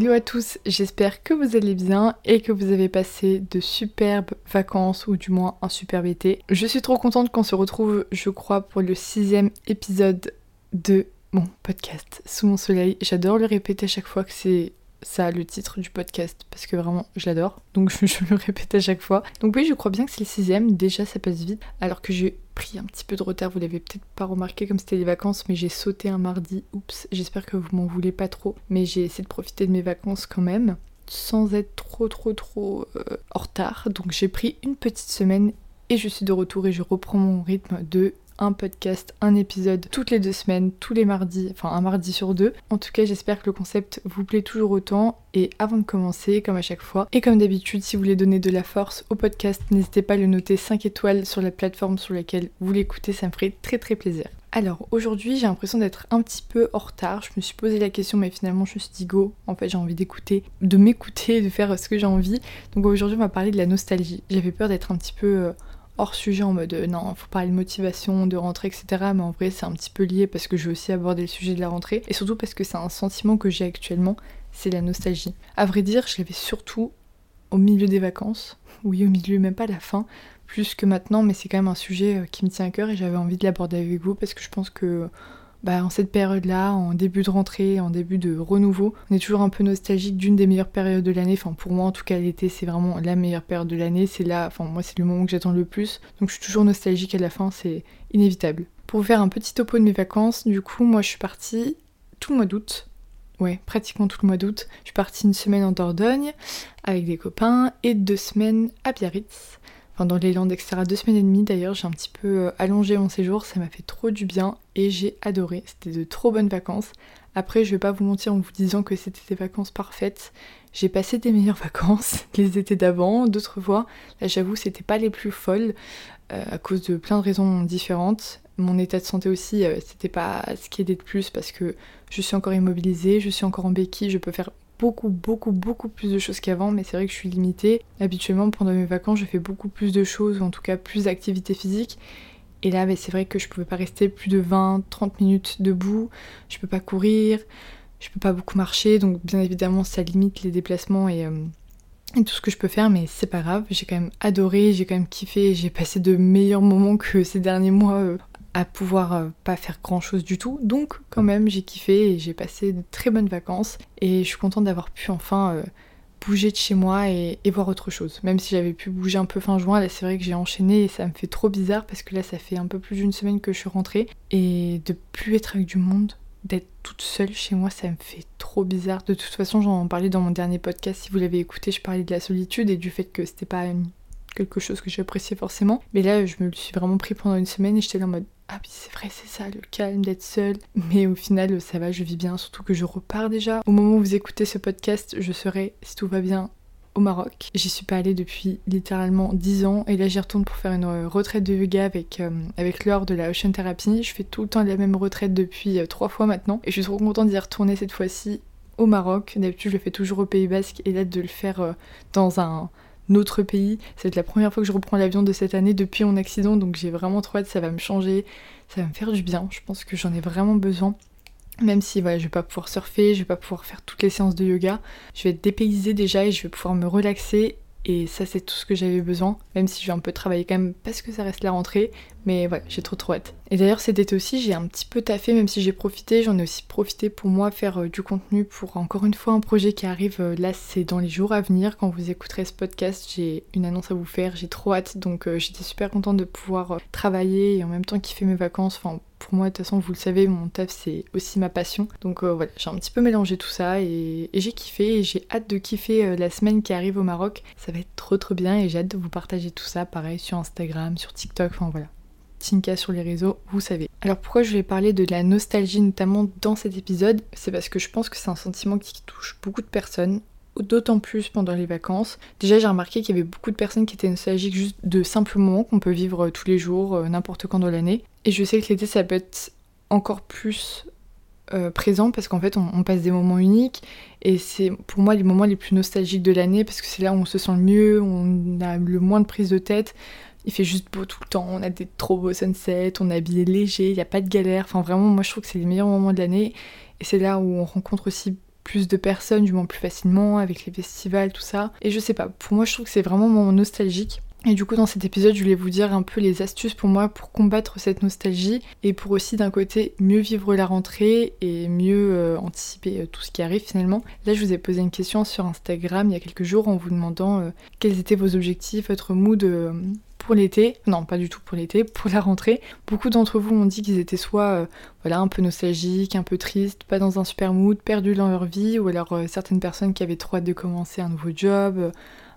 Hello à tous, j'espère que vous allez bien et que vous avez passé de superbes vacances ou du moins un superbe été. Je suis trop contente qu'on se retrouve, je crois, pour le sixième épisode de mon podcast Sous mon soleil. J'adore le répéter à chaque fois que c'est ça le titre du podcast parce que vraiment je l'adore. Donc je, le répète à chaque fois. Donc oui je crois bien que c'est le sixième. Déjà ça passe vite. Alors que j'ai pris un petit peu de retard. Vous l'avez peut-être pas remarqué comme c'était les vacances mais j'ai sauté un mardi. Oups j'espère que vous m'en voulez pas trop. Mais j'ai essayé de profiter de mes vacances quand même sans être trop trop trop euh, en retard. Donc j'ai pris une petite semaine et je suis de retour et je reprends mon rythme de un podcast, un épisode toutes les deux semaines, tous les mardis, enfin un mardi sur deux. En tout cas, j'espère que le concept vous plaît toujours autant. Et avant de commencer, comme à chaque fois, et comme d'habitude, si vous voulez donner de la force au podcast, n'hésitez pas à le noter 5 étoiles sur la plateforme sur laquelle vous l'écoutez, ça me ferait très très plaisir. Alors aujourd'hui j'ai l'impression d'être un petit peu en retard, je me suis posé la question mais finalement je me suis dit go, en fait j'ai envie d'écouter, de m'écouter, de faire ce que j'ai envie. Donc aujourd'hui on va parler de la nostalgie. J'avais peur d'être un petit peu euh, hors sujet en mode euh, non, faut parler de motivation, de rentrée, etc. Mais en vrai, c'est un petit peu lié parce que je vais aussi aborder le sujet de la rentrée et surtout parce que c'est un sentiment que j'ai actuellement, c'est la nostalgie. À vrai dire, je l'avais surtout au milieu des vacances, oui, au milieu, même pas la fin, plus que maintenant, mais c'est quand même un sujet euh, qui me tient à cœur et j'avais envie de l'aborder avec vous parce que je pense que bah, en cette période-là, en début de rentrée, en début de renouveau, on est toujours un peu nostalgique d'une des meilleures périodes de l'année. Enfin, pour moi, en tout cas, l'été, c'est vraiment la meilleure période de l'année. C'est là, enfin, moi, c'est le moment que j'attends le plus. Donc, je suis toujours nostalgique à la fin, c'est inévitable. Pour vous faire un petit topo de mes vacances, du coup, moi, je suis partie tout le mois d'août. Ouais, pratiquement tout le mois d'août. Je suis partie une semaine en Dordogne avec des copains et deux semaines à Biarritz dans les Landes, etc. Deux semaines et demie d'ailleurs, j'ai un petit peu euh, allongé mon séjour, ça m'a fait trop du bien et j'ai adoré. C'était de trop bonnes vacances. Après, je vais pas vous mentir en vous disant que c'était des vacances parfaites. J'ai passé des meilleures vacances les étés d'avant, d'autres fois. Là, j'avoue, c'était pas les plus folles euh, à cause de plein de raisons différentes. Mon état de santé aussi, euh, c'était pas ce qui aidait de plus parce que je suis encore immobilisée, je suis encore en béquille, je peux faire beaucoup, beaucoup, beaucoup plus de choses qu'avant, mais c'est vrai que je suis limitée. Habituellement, pendant mes vacances, je fais beaucoup plus de choses, ou en tout cas plus d'activités physiques. Et là, c'est vrai que je pouvais pas rester plus de 20-30 minutes debout, je peux pas courir, je peux pas beaucoup marcher, donc bien évidemment, ça limite les déplacements et, euh, tout ce que je peux faire, mais c'est pas grave, j'ai quand même adoré, j'ai quand même kiffé, j'ai passé de meilleurs moments que ces derniers mois euh, pouvoir euh, pas faire grand chose du tout. Donc quand même j'ai kiffé et j'ai passé de très bonnes vacances et je suis contente d'avoir pu enfin euh, bouger de chez moi et, voir autre chose. Même si j'avais pu bouger un peu fin juin, là c'est vrai que j'ai enchaîné et ça me fait trop bizarre parce que là ça fait un peu plus d'une semaine que je suis rentrée et de plus être avec du monde, d'être toute seule chez moi, ça me fait trop bizarre. De toute façon, j'en parlais dans mon dernier podcast, si vous l'avez écouté, je parlais de la solitude et du fait que c'était pas quelque chose que j'appréciais forcément. Mais là, je me suis vraiment pris pendant une semaine et j'étais là en mode ah oui c'est vrai c'est ça le calme d'être seule mais au final ça va je vis bien surtout que je repars déjà au moment où vous écoutez ce podcast je serai si tout va bien au Maroc. J'y suis pas allée depuis littéralement 10 ans et là j'y retourne pour faire une euh, retraite de yoga avec, euh, avec Laure de la Ocean Therapy. Je fais tout le temps la même retraite depuis 3 euh, fois maintenant et je suis trop contente d'y retourner cette fois-ci au Maroc. D'habitude je le fais toujours au Pays Basque et là de le faire dans un autre pays. C'est la première fois que je reprends l'avion de cette année depuis mon accident, donc j'ai vraiment trop hâte, ça va me changer, ça va me faire du bien. Je pense que j'en ai vraiment besoin. Même si voilà, je vais pas pouvoir surfer, je vais pas pouvoir faire toutes les séances de yoga, je vais être dépaysée déjà et je vais pouvoir me relaxer et ça, c'est tout ce que j'avais besoin, même si je vais un peu travailler quand même parce que ça reste la rentrée. Mais voilà, j'ai trop trop hâte. Et d'ailleurs, cet été aussi, j'ai un petit peu taffé, même si j'ai profité. J'en ai aussi profité pour moi faire euh, du contenu pour encore une fois un projet qui arrive. Euh, là, c'est dans les jours à venir. Quand vous écouterez ce podcast, j'ai une annonce à vous faire. J'ai trop hâte. Donc, euh, j'étais super contente de pouvoir travailler et en même temps kiffer mes vacances. Enfin, pour moi, de toute façon, vous le savez, mon taf, c'est aussi ma passion. Donc voilà, j'ai un petit peu mélangé tout ça et, j'ai kiffé et j'ai hâte de kiffer la semaine qui arrive au Maroc. Ça va être trop trop bien et j'ai hâte de vous partager tout ça, pareil, sur Instagram, sur TikTok, enfin voilà. Tinka sur les réseaux, vous savez. Alors pourquoi je vais parler de la nostalgie notamment dans cet épisode? C'est parce que je pense que c'est un sentiment qui touche beaucoup de personnes d'autant plus pendant les vacances. Déjà, j'ai remarqué qu'il y avait beaucoup de personnes qui étaient nostalgiques juste de simples moments qu'on peut vivre euh, tous les jours, euh, n'importe quand dans l'année. Et je sais que l'été, ça peut être encore plus euh, présent parce qu'en fait, on, passe des moments uniques et c'est pour moi les moments les plus nostalgiques de l'année parce que c'est là où on se sent le mieux, on a le moins de prise de tête. Il fait juste beau tout le temps, on a des trop beaux sunsets, on est habillé léger, il n'y a pas de galère. Enfin, vraiment, moi je trouve que c'est les meilleurs moments de l'année et c'est là où on rencontre aussi plus de personnes, du moins plus facilement, avec les festivals, tout ça. Et je sais pas, pour moi je trouve que c'est vraiment moment nostalgique. Et du coup, dans cet épisode, je voulais vous dire un peu les astuces pour moi pour combattre cette nostalgie et pour aussi d'un côté mieux vivre la rentrée et mieux euh, anticiper euh, tout ce qui arrive finalement. Là, je vous ai posé une question sur Instagram il y a quelques jours en vous demandant euh, quels étaient vos objectifs, votre mood pour l'été. Non, pas du tout pour l'été, pour la rentrée. Beaucoup d'entre vous m'ont dit qu'ils étaient soit voilà, un peu nostalgiques, un peu tristes, pas dans un super mood, perdus dans leur vie, ou alors certaines personnes qui avaient trop hâte de commencer un nouveau job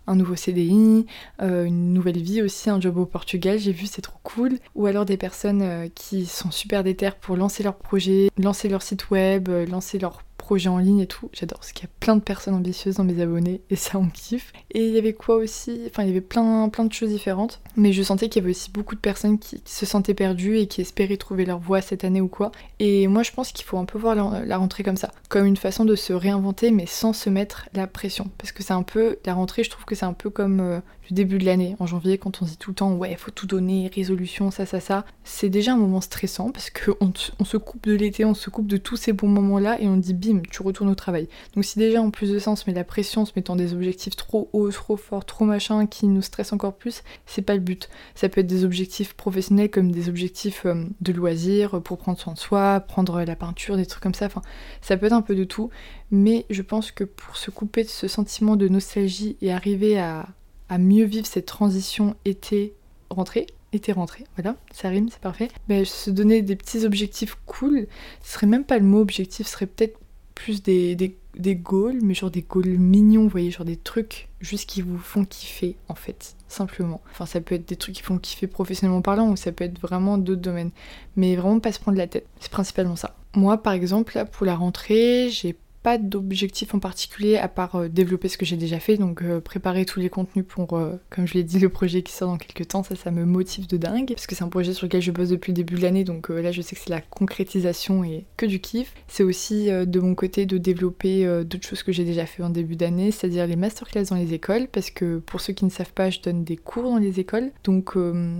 un nouveau CDI, euh, une nouvelle vie aussi, un job au Portugal, j'ai vu c'est trop cool. Ou alors des personnes euh, qui sont super déterres pour lancer leur projet, lancer leur site web, euh, lancer leur en ligne et tout. J'adore parce qu'il y a plein de personnes ambitieuses dans mes abonnés et ça on kiffe. Et il y avait quoi aussi? Enfin, il y avait plein, plein de choses différentes. Mais je sentais qu'il y avait aussi beaucoup de personnes qui, se sentaient perdues et qui espéraient trouver leur voie cette année ou quoi. Et moi je pense qu'il faut un peu voir la, rentrée comme ça. Comme une façon de se réinventer mais sans se mettre la pression. Parce que c'est un peu. La rentrée, je trouve que c'est un peu comme euh, début de l'année, en janvier, quand on se dit tout le temps ouais, faut tout donner, résolution, ça, ça, ça. C'est déjà un moment stressant parce qu'on on se coupe de l'été, on se coupe de tous ces bons moments-là et on dit bim, tu retournes au travail. Donc si déjà en plus de ça on se met la pression se mettant des objectifs trop hauts, trop forts, trop machin qui nous stressent encore plus, c'est pas le but. Ça peut être des objectifs professionnels comme des objectifs euh, de loisirs pour prendre soin de soi, prendre la peinture, des trucs comme ça. Enfin, ça peut être un peu de tout. Mais je pense que pour se couper de ce sentiment de nostalgie et arriver à, à mieux vivre cette transition été-rentrée, été rentré, voilà, ça rime, c'est parfait. Mais se donner des petits objectifs cool, ce serait même pas le mot objectif, ce serait peut-être plus des, des, goals, mais genre des goals mignons, vous voyez, genre des trucs juste qui vous font kiffer en fait, simplement. Enfin, ça peut être des trucs qui font kiffer professionnellement parlant, ou ça peut être vraiment d'autres domaines. Mais vraiment pas se prendre la tête, c'est principalement ça. Moi, par exemple, là, pour la rentrée, j'ai pas d'objectif en particulier à part euh, développer ce que j'ai déjà fait, donc euh, préparer tous les contenus pour, euh, comme je l'ai dit, le projet qui sort dans quelques temps, ça, ça me motive de dingue, parce que c'est un projet sur lequel je bosse depuis le début de l'année, donc là je sais que c'est la concrétisation et que du kiff. C'est aussi de mon côté de développer d'autres choses que j'ai déjà fait en début d'année, c'est-à-dire les masterclass dans les écoles, parce que pour ceux qui ne savent pas, je donne des cours dans les écoles, donc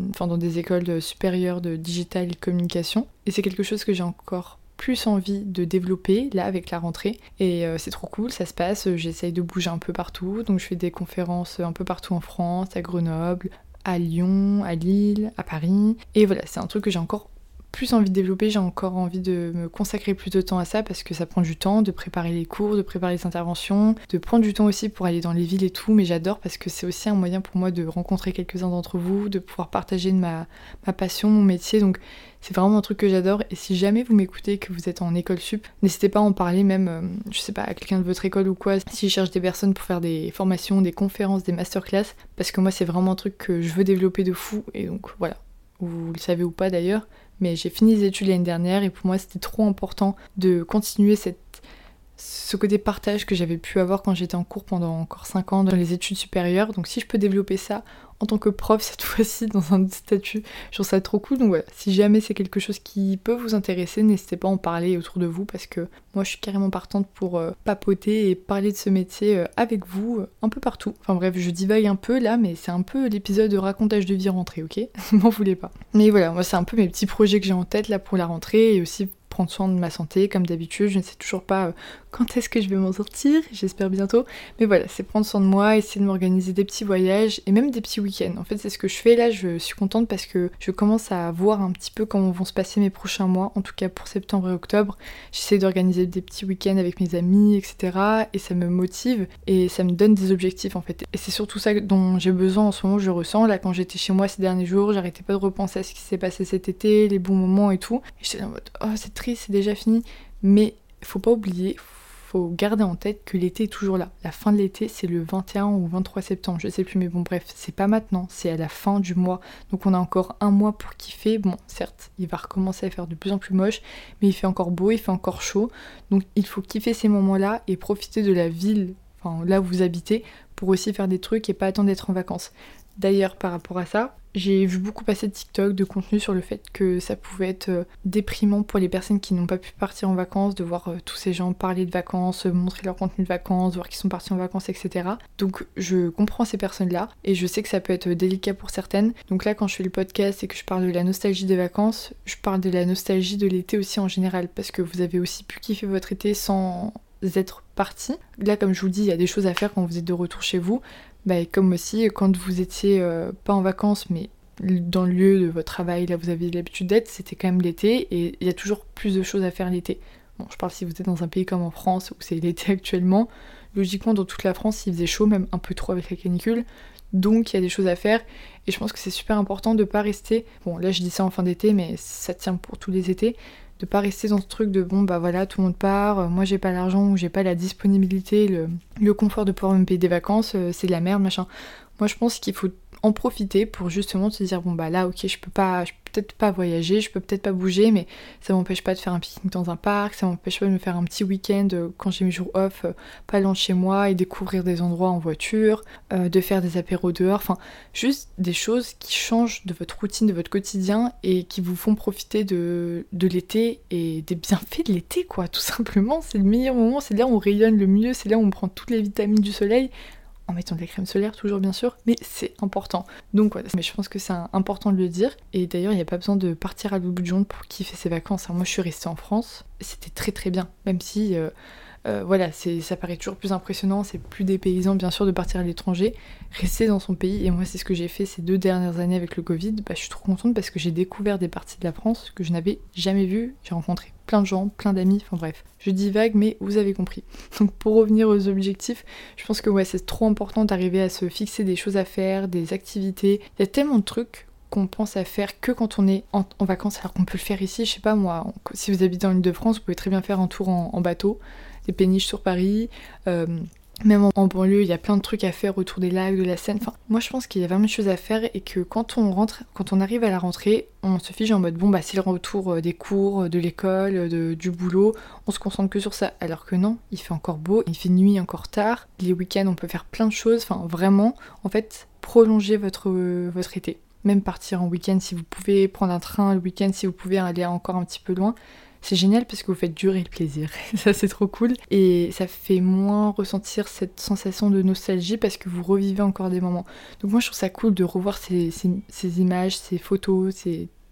enfin dans des écoles supérieures de digital et communication, et c'est quelque chose que j'ai encore plus envie de développer là avec la rentrée. Et euh, c'est trop cool, ça se passe, j'essaye de bouger un peu partout, donc je fais des conférences un peu partout en France, à Grenoble, à Lyon, à Lille, à Paris. Et voilà, c'est un truc que j'ai encore plus envie de développer, j'ai encore envie de me consacrer plus de temps à ça parce que ça prend du temps de préparer les cours, de préparer les interventions, de prendre du temps aussi pour aller dans les villes et tout, mais j'adore parce que c'est aussi un moyen pour moi de rencontrer quelques-uns d'entre vous, de pouvoir partager ma passion, mon métier, donc c'est vraiment un truc que j'adore. Et si jamais vous m'écoutez que vous êtes en école sup, n'hésitez pas à en parler même, euh, je sais pas, à quelqu'un de votre école ou quoi, si je cherche des personnes pour faire des formations, des conférences, des masterclass, parce que moi c'est vraiment un truc que je veux développer de fou. Et donc voilà, vous le savez ou pas d'ailleurs, mais j'ai fini les études l'année dernière et pour moi c'était trop important de continuer cette ce côté partage que j'avais pu avoir quand j'étais en cours pendant encore 5 ans dans les études supérieures. Donc si je peux développer ça en tant que prof cette fois-ci dans un statut, je trouve ça trop cool. Donc voilà, si jamais c'est quelque chose qui peut vous intéresser, n'hésitez pas à en parler autour de vous parce que moi je suis carrément partante pour euh, papoter et parler de ce métier euh, avec vous euh, un peu partout. Enfin bref, je divague un peu là, mais c'est un peu l'épisode de racontage de vie rentrée, ok? M'en voulez pas. Mais voilà, moi c'est un peu mes petits projets que j'ai en tête là pour la rentrée et aussi prendre soin de ma santé comme d'habitude. Je ne sais toujours pas quand est-ce que je vais m'en sortir, j'espère bientôt. Mais voilà, c'est prendre soin de moi, essayer de m'organiser des petits voyages et même des petits week-ends. En fait, c'est ce que je fais là, je suis contente parce que je commence à voir un petit peu comment vont se passer mes prochains mois, en tout cas pour septembre et octobre. J'essaie d'organiser des petits week-ends avec mes amis, etc. Et ça me motive et ça me donne des objectifs en fait. Et c'est surtout ça dont j'ai besoin en ce moment, je ressens. Là, quand j'étais chez moi ces derniers jours, j'arrêtais pas de repenser à ce qui s'est passé cet été, les bons moments et tout. Et j'étais en mode, oh, c'est c'est déjà fini. Mais faut pas oublier, garder en tête que l'été est toujours là. La fin de l'été, c'est le 21 ou 23 septembre, je sais plus, mais bon, bref, c'est pas maintenant, c'est à la fin du mois. Donc on a encore un mois pour kiffer. Bon, certes, il va recommencer à faire de plus en plus moche, mais il fait encore beau, il fait encore chaud. Donc il faut kiffer ces moments-là et profiter de la ville, enfin là où vous habitez, pour aussi faire des trucs et pas attendre d'être en vacances. D'ailleurs, par rapport à ça, j'ai vu beaucoup passer de TikTok, de contenu sur le fait que ça pouvait être euh, déprimant pour les personnes qui n'ont pas pu partir en vacances, de voir euh, tous ces gens parler de vacances, montrer leur contenu de vacances, voir qu'ils sont partis en vacances, etc. Donc je comprends ces personnes-là et je sais que ça peut être délicat pour certaines. Donc là, quand je fais le podcast et que je parle de la nostalgie des vacances, je parle de la nostalgie de l'été aussi en général parce que vous avez aussi pu kiffer votre été sans être parti. Là, comme je vous dis, il y a des choses à faire quand vous êtes de retour chez vous. Bah, comme aussi quand vous étiez euh, pas en vacances, mais dans le lieu de votre travail, là vous avez l'habitude d'être, c'était quand même l'été et il y a toujours plus de choses à faire l'été. Bon, je parle si vous êtes dans un pays comme en France où c'est l'été actuellement. Logiquement, dans toute la France, il faisait chaud, même un peu trop avec la canicule. Donc il y a des choses à faire et je pense que c'est super important de pas rester. Bon, là je dis ça en fin d'été, mais ça tient pour tous les étés de pas rester dans ce truc de bon bah voilà tout le monde part, euh, moi j'ai pas l'argent ou j'ai pas la disponibilité, le, le, confort de pouvoir me payer des vacances, euh, c'est de la merde machin. Moi je pense qu'il faut en profiter pour justement se dire bon bah là ok je peux pas je peux peut-être pas voyager, je peux peut-être pas bouger mais ça m'empêche pas de faire un pique-nique dans un parc, ça m'empêche pas de me faire un petit week-end euh, quand j'ai mes jours off euh, pas loin de chez moi et découvrir des endroits en voiture, euh, de faire des apéros dehors, enfin juste des choses qui changent de votre routine, de votre quotidien et qui vous font profiter de, de l'été et des bienfaits de l'été quoi tout simplement. C'est le meilleur moment, c'est là où on rayonne le mieux, c'est là où on prend toutes les vitamines du soleil en mettant de la crème solaire toujours bien sûr, mais c'est important. Donc voilà, mais je pense que c'est important de le dire. Et d'ailleurs, il n'y a pas besoin de partir à l'autre bout du monde pour kiffer ses vacances. Hein. Moi, je suis restée en France, c'était très très bien, même si euh, euh, voilà, ça paraît toujours plus impressionnant, c'est plus des paysans bien sûr de partir à l'étranger, rester dans son pays. Et moi, c'est ce que j'ai fait ces deux dernières années avec le Covid. Bah, je suis trop contente parce que j'ai découvert des parties de la France que je n'avais jamais vues. J'ai rencontré plein de gens, plein d'amis, enfin bref. Je dis vague, mais vous avez compris. Donc pour revenir aux objectifs, je pense que ouais, c'est trop important d'arriver à se fixer des choses à faire, des activités. Il y a tellement de trucs qu'on pense à faire que quand on est en, vacances, alors qu'on peut le faire ici, je sais pas moi, si vous habitez en Ile-de-France, vous pouvez très bien faire un tour en bateau des péniches sur Paris. Euh, même en, banlieue, il y a plein de trucs à faire autour des lacs, de la Seine. Enfin, moi je pense qu'il y a vraiment de choses à faire et que quand on rentre, quand on arrive à la rentrée, on se fige en mode bon bah c'est le retour euh, des cours, de l'école, du boulot, on se concentre que sur ça. Alors que non, il fait encore beau, il fait nuit encore tard, les week-ends on peut faire plein de choses. Enfin vraiment, en fait, prolonger votre été. Même partir en week-end si vous pouvez, prendre un train le week-end si vous pouvez aller encore un petit peu loin c'est génial parce que vous faites durer le plaisir. ça, c'est trop cool. Et ça fait moins ressentir cette sensation de nostalgie parce que vous revivez encore des moments. Donc, moi, je trouve ça cool de revoir ces, images, ces photos,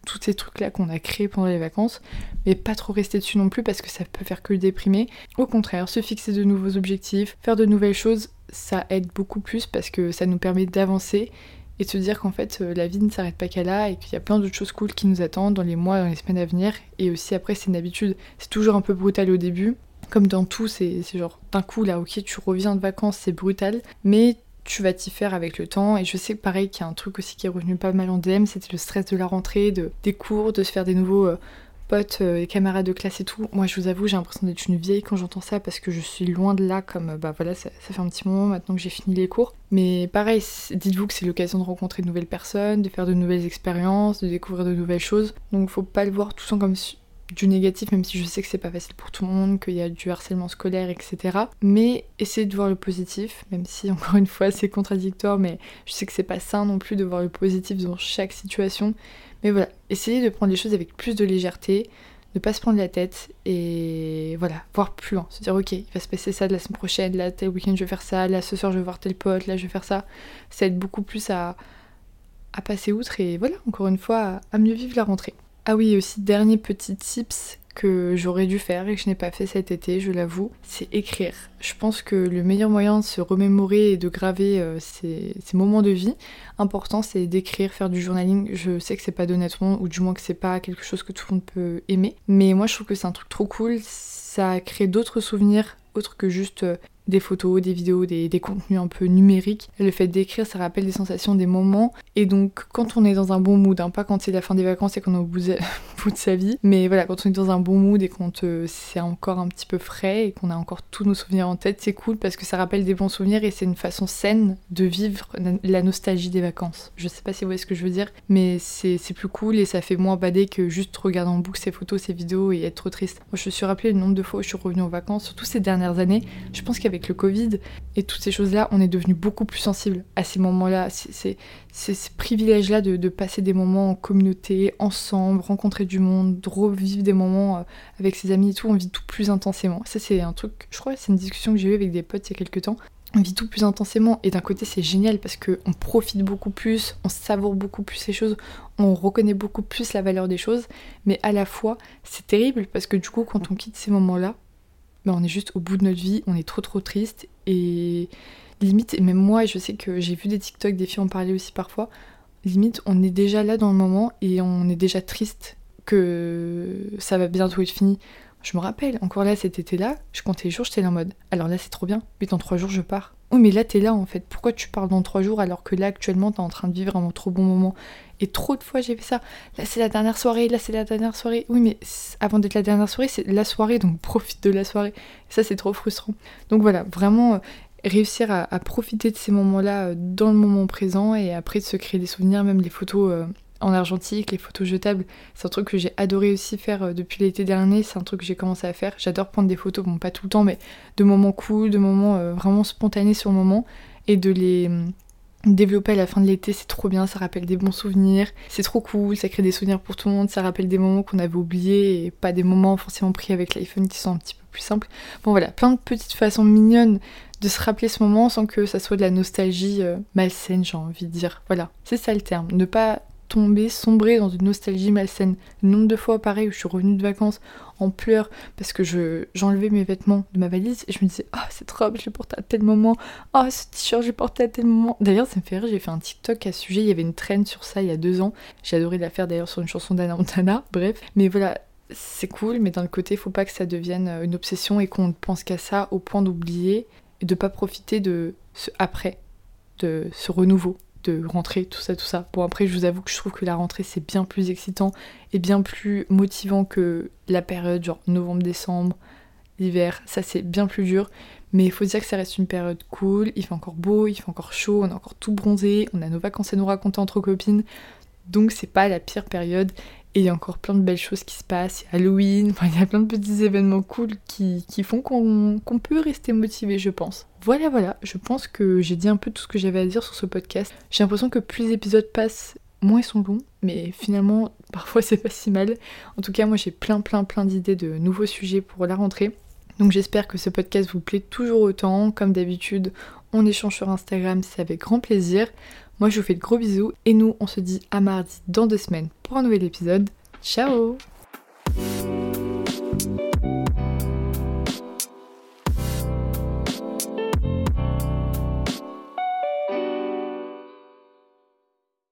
tous ces trucs-là qu'on a créés pendant les vacances, mais pas trop rester dessus non plus parce que ça peut faire que le déprimer. Au contraire, se fixer de nouveaux objectifs, faire de nouvelles choses, ça aide beaucoup plus parce que ça nous permet d'avancer et se dire qu'en fait euh, la vie ne s'arrête pas qu'à là et qu'il y a plein d'autres choses cool qui nous attendent dans les mois, dans les semaines à venir. Et aussi après c'est une habitude, c'est toujours un peu brutal au début. Comme dans tout, c'est genre d'un coup là, ok, tu reviens de vacances, c'est brutal, mais tu vas t'y faire avec le temps. Et je sais pareil, qu'il y a un truc aussi qui est revenu pas mal en DM, c'était le stress de la rentrée, de, des cours, de se faire des nouveaux euh, potes euh, camarades de classe et tout. Moi, je vous avoue, j'ai l'impression d'être une vieille quand j'entends ça parce que je suis loin de là, comme bah voilà, ça, fait un petit moment maintenant que j'ai fini les cours. Mais pareil, dites-vous que c'est l'occasion de rencontrer de nouvelles personnes, de faire de nouvelles expériences, de découvrir de nouvelles choses. Donc, faut pas le voir tout le comme du négatif, même si je sais que c'est pas facile pour tout le monde, qu'il y a du harcèlement scolaire, etc. Mais essayez de voir le positif, même si encore une fois c'est contradictoire, mais je sais que c'est pas sain non plus de voir le positif dans chaque situation. Mais voilà, essayez de prendre les choses avec plus de légèreté, ne pas se prendre la tête et voilà, voir plus loin. Se dire ok, il va se passer ça de la semaine prochaine, là tel week-end je vais faire ça, là ce soir je vais voir tel pote, là je vais faire ça. Ça aide beaucoup plus à, à passer outre et voilà, encore une fois, à mieux vivre la rentrée. Ah oui, aussi dernier petit tips j'aurais dû faire et que je n'ai pas fait cet été, je l'avoue, c'est écrire. Je pense que le meilleur moyen de se remémorer et de graver euh, ces, moments de vie importants, c'est d'écrire, faire du journaling. Je sais que c'est pas d'honnêtement, ou du moins que c'est pas quelque chose que tout le monde peut aimer, mais moi je trouve que c'est un truc trop cool. Ça crée d'autres souvenirs autres que juste euh, des photos, des vidéos, des, contenus un peu numériques. Le fait d'écrire, ça rappelle des sensations, des moments. Et donc, quand on est dans un bon mood, hein, pas quand c'est la fin des vacances et qu'on est au bout de, sa vie, mais voilà, quand on est dans un bon mood et qu'on c'est encore un petit peu frais et qu'on a encore tous nos souvenirs en tête, c'est cool parce que ça rappelle des bons souvenirs et c'est une façon saine de vivre la nostalgie des vacances. Je sais pas si vous voyez ce que je veux dire, mais c'est plus cool et ça fait moins bader que juste regarder en boucle ces photos, ces vidéos et être trop triste. Moi, je me suis rappelé le nombre de fois où je suis revenue en vacances, surtout ces dernières années. Je pense qu'avec le Covid. Et toutes ces choses-là, on est devenu beaucoup plus sensible à ces moments-là, c'est ces privilèges-là de, passer des moments en communauté, ensemble, rencontrer du monde, revivre des moments euh, avec ses amis et tout, on vit tout plus intensément. Ça, c'est un truc, je crois, c'est une discussion que j'ai eue avec des potes il y a quelques temps. On vit tout plus intensément. Et d'un côté c'est génial parce qu'on profite beaucoup plus, on savoure beaucoup plus ces choses, on reconnaît beaucoup plus la valeur des choses, mais à la fois c'est terrible parce que du coup quand on quitte ces moments-là, bah, on est juste au bout de notre vie, on est trop trop triste et limite, et même moi, je sais que j'ai vu des TikTok, des filles en parler aussi parfois, limite on est déjà là dans le moment et on est déjà triste que ça va bientôt être fini. Je me rappelle, encore là cet été-là, je comptais les jours, j'étais en mode alors là c'est trop bien, mais dans trois jours je pars. Oui mais là t'es là en fait, pourquoi tu pars dans trois jours alors que là actuellement t'es en train de vivre un trop bon moment? Et trop de fois j'ai fait ça. Là c'est la dernière soirée, là c'est la dernière soirée. Oui mais avant d'être la dernière soirée, c'est la soirée, donc profite de la soirée. Ça c'est trop frustrant. Donc voilà, vraiment euh, réussir à, profiter de ces moments-là euh, dans le moment présent et après de se créer des souvenirs, même les photos. Euh, en argentique, les photos jetables, c'est un truc que j'ai adoré aussi faire depuis l'été dernier, c'est un truc que j'ai commencé à faire. J'adore prendre des photos, bon pas tout le temps, mais de moments cool, de moments vraiment spontanés sur le moment, et de les développer à la fin de l'été, c'est trop bien, ça rappelle des bons souvenirs, c'est trop cool, ça crée des souvenirs pour tout le monde, ça rappelle des moments qu'on avait oubliés, et pas des moments forcément pris avec l'iPhone qui sont un petit peu plus simples. Bon voilà, plein de petites façons mignonnes de se rappeler ce moment sans que ça soit de la nostalgie euh, malsaine, j'ai envie de dire. Voilà, c'est ça le terme. Ne pas tomber, sombrer dans une nostalgie malsaine. Le nombre de fois, pareil, où je suis revenue de vacances en pleurs parce que je, j'enlevais mes vêtements de ma valise et je me disais Ah, oh, cette robe, je l'ai portée à tel moment. Ah, oh, ce t-shirt, j'ai porté à tel moment. D'ailleurs, ça me fait rire, j'ai fait un TikTok à ce sujet. Il y avait une traîne sur ça il y a deux ans. J'ai adoré la faire d'ailleurs sur une chanson d'Anna Montana. Bref, mais voilà. C'est cool, mais d'un côté, faut pas que ça devienne une obsession et qu'on ne pense qu'à ça au point d'oublier et de pas profiter de ce après, de ce renouveau de rentrer, tout ça, tout ça. Bon après je vous avoue que je trouve que la rentrée c'est bien plus excitant et bien plus motivant que la période genre novembre-décembre, l'hiver, ça c'est bien plus dur. Mais il faut dire que ça reste une période cool, il fait encore beau, il fait encore chaud, on est encore tout bronzé, on a nos vacances à nous raconter entre copines. Donc c'est pas la pire période et il y a encore plein de belles choses qui se passent. Il y a Halloween, il y a plein de petits événements cool qui, font qu'on peut rester motivé, je pense. Voilà, voilà, je pense que j'ai dit un peu tout ce que j'avais à dire sur ce podcast. J'ai l'impression que plus les épisodes passent, moins ils sont longs, mais finalement, parfois c'est pas si mal. En tout cas, moi j'ai plein, plein, plein d'idées de nouveaux sujets pour la rentrée. Donc j'espère que ce podcast vous plaît toujours autant. Comme d'habitude, on échange sur Instagram, c'est avec grand plaisir. Moi je vous fais de gros bisous et nous on se dit à mardi dans deux semaines pour un nouvel épisode. Ciao